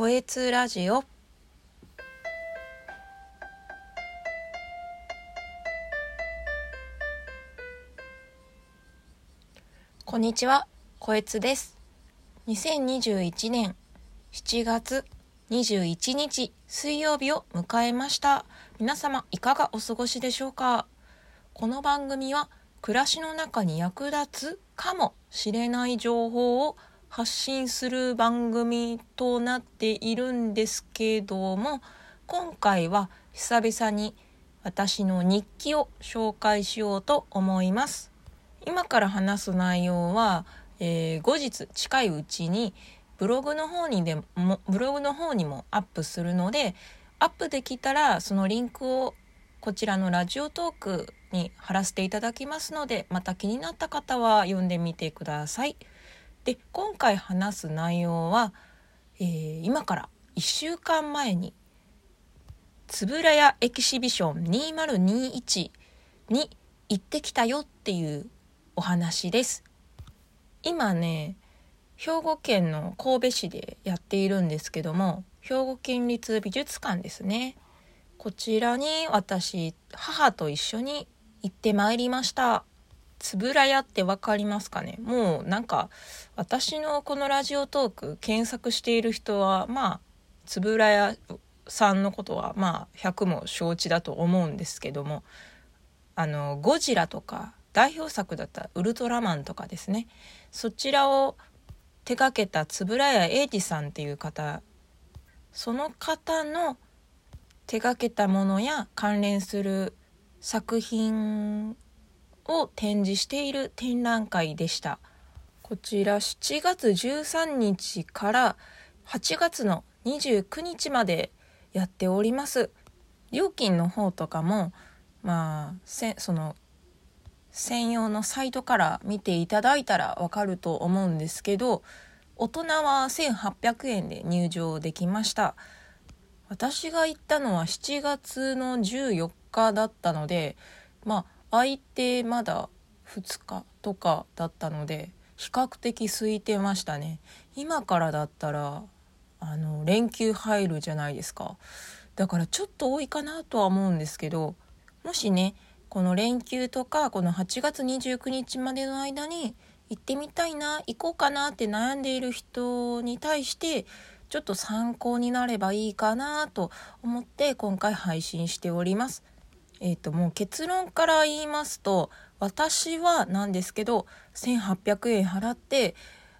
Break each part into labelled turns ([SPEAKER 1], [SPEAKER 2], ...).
[SPEAKER 1] こえつラジオ。こんにちは、こえつです。2021年7月21日水曜日を迎えました。皆様いかがお過ごしでしょうか？この番組は暮らしの中に役立つかもしれない情報を発信する番組となっているんですけども今回は久々に私の日記を紹介しようと思います今から話す内容は、えー、後日近いうちにブログの方にでもブログの方にもアップするのでアップできたらそのリンクをこちらのラジオトークに貼らせていただきますのでまた気になった方は読んでみてください。で今回話す内容は、えー、今から1週間前につぶらやエキシビション2021に行ってきたよっていうお話です。今ね兵庫県の神戸市でやっているんですけども兵庫県立美術館ですねこちらに私母と一緒に行ってまいりましたつぶらやって分かりますかね？もうなんか私のこのラジオトーク検索している人はまあつぶらやさんのことはまあ100も承知だと思うんですけどもあのゴジラとか代表作だったウルトラマンとかですね。そちらを手がけた円谷英二さんっていう方その方の手がけたものや関連する作品を展示している展覧会でした。こちら7月13日から8月の29日までやっております。料金の方とかもまあせその専用のサイトから見ていただいたらわかると思うんですけど大人は1800円で入場できました。私が行ったのは7月の14日だったのでまあ空いてまだ2日とかだったので比較的空いてましたね今からだったらあの連休入るじゃないですかだからちょっと多いかなとは思うんですけどもしねこの連休とかこの8月29日までの間に行ってみたいな行こうかなって悩んでいる人に対してちょっと参考になればいいかなと思って今回配信しております。えっ、ー、ともう結論から言いますと私はなんですけど1800円払って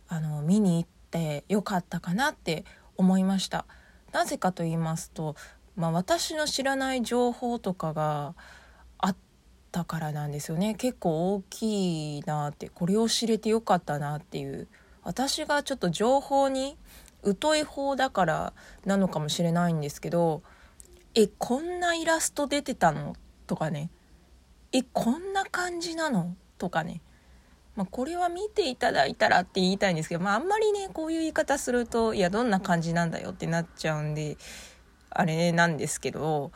[SPEAKER 1] あの見に行ってよかったかなって思いました。なぜかと言いますと、まあ、私の知らない情報とかがあったからなんですよね結構大きいなってこれを知れてよかったなっていう私がちょっと情報に疎い方だからなのかもしれないんですけどえこんなイラスト出てたのとかねえこんな感じなの？とかね、まあ、これは見ていただいたらって言いたいんですけど、まあ、あんまりねこういう言い方するといやどんな感じなんだよってなっちゃうんであれなんですけど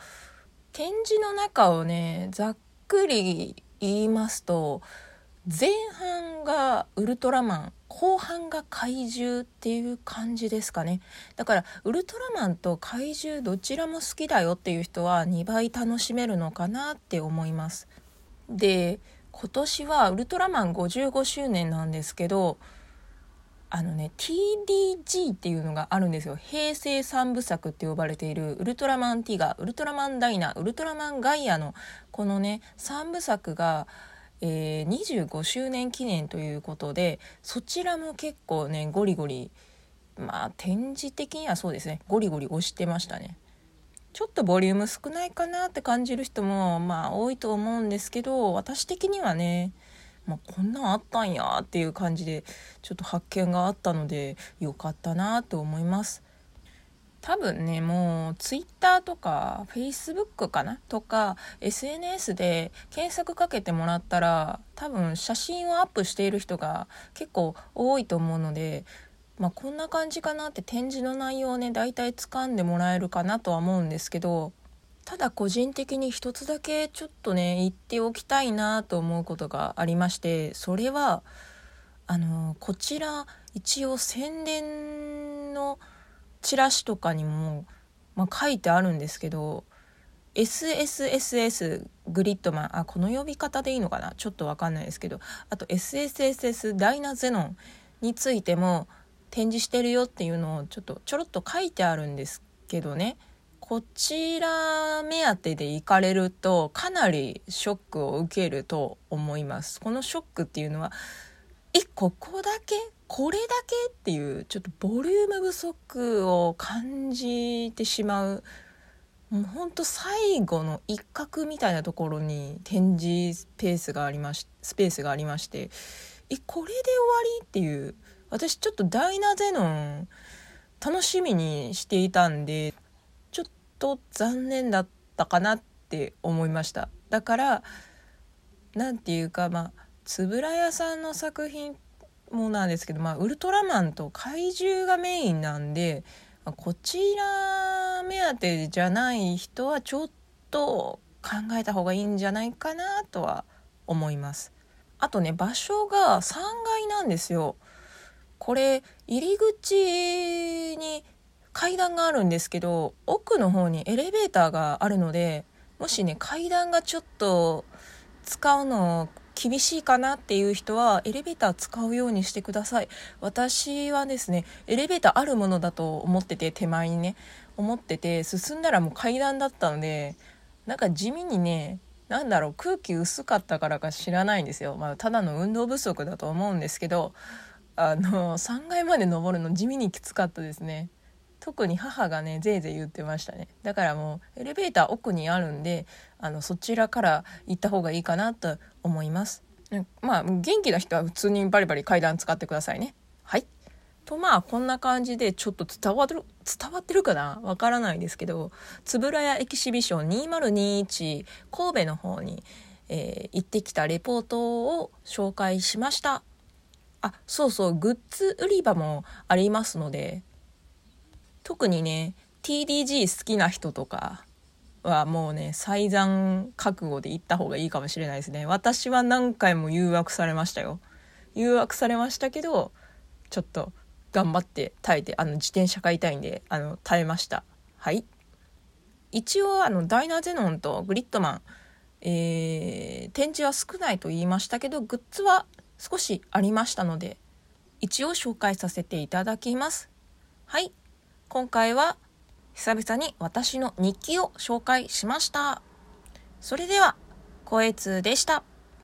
[SPEAKER 1] 展示の中をねざっくり言いますと前半がウルトラマン後半が怪獣っていう感じですかね。だからウルトラマンと怪獣どちらも好きだよっていう人は2倍楽しめるのかなって思います。で今年はウルトラマン55周年なんですけどあのね TDG っていうのがあるんですよ。平成三部作って呼ばれているウルトラマンティガウルトラマンダイナウルトラマンガイアのこのね3部作が、えー、25周年記念ということでそちらも結構ねゴリゴリまあ展示的にはそうですね。ゴリゴリ押してましたね。ちょっとボリューム少ないかなって感じる人もまあ多いと思うんですけど私的にはねまあ、こんなんあったんやっていう感じでちょっと発見があったのでよかったなと思います。多分ねもう Twitter とか Facebook かなとか SNS で検索かけてもらったら多分写真をアップしている人が結構多いと思うのでまあ、こんな感じかなって展示の内容をね大体掴んでもらえるかなとは思うんですけどただ個人的に一つだけちょっとね言っておきたいなと思うことがありましてそれはあのこちら一応宣伝のチラシとかにも、まあ、書いてあるんですけど SSSS グリッドマンあこの呼び方でいいのかな？ちょっと分かんないですけどあと SSSS ダイナゼノンについても展示してるよっていうのをちょっとちょろっと書いてあるんですけどね。こちら目当てで行かれるとかなりショックを受けると思います。このショックっていうのはここだけこれだけっていうちょっとボリューム不足を感じてしまう。もうほんと最後の一角みたいなところに展示スペースがありましスペースがありましてえこれで終わりっていう私ちょっとダイナゼノン楽しみにしていたんでちょっと残念だったかなって思いました。だから何て言うかまあ円谷さんの作品もなんですけど、まあ、ウルトラマンと怪獣がメインなんでこちら目当てじゃない人はちょっと考えた方がいいんじゃないかなとは思います。あとね場所が3階なんですよ。これ入り口に階段があるんですけど奥の方にエレベーターがあるのでもしね階段がちょっと使うの厳しいかなっていう人はエレベーター使うようにしてください。私はですねエレベーターあるものだと思ってて手前にね思ってて進んだらもう階段だったのでなんか地味にね何だろう空気薄かったからか知らないんですよ、まあ、ただの運動不足だと思うんですけどあの3階まで登るの地味にきつかったですね。特に母がねぜいぜい言ってましたね。だからもうエレベーター奥にあるんであのそちらから行った方がいいかなと思います。まあ元気な人は普通にバリバリ階段使ってくださいね。はい。とまあこんな感じでちょっと伝わる伝わってるかなわからないですけど円谷エキシビション2021神戸の方に、えー、行ってきたレポートを紹介しました。あそうそうグッズ売り場もありますので特にね TDG 好きな人とかはもうね最残覚悟で行った方がいいかもしれないですね。私は何回も誘惑されましたよ。誘惑されましたけどちょっと頑張って耐えてあの自転車買いたいんであの耐えました。はい。一応あのダイナゼノンとグリッドマン、えー、展示は少ないと言いましたけどグッズは少しありましたので一応紹介させていただきます。はい。今回は久々に私の日記を紹介しました。それでは、声通でした。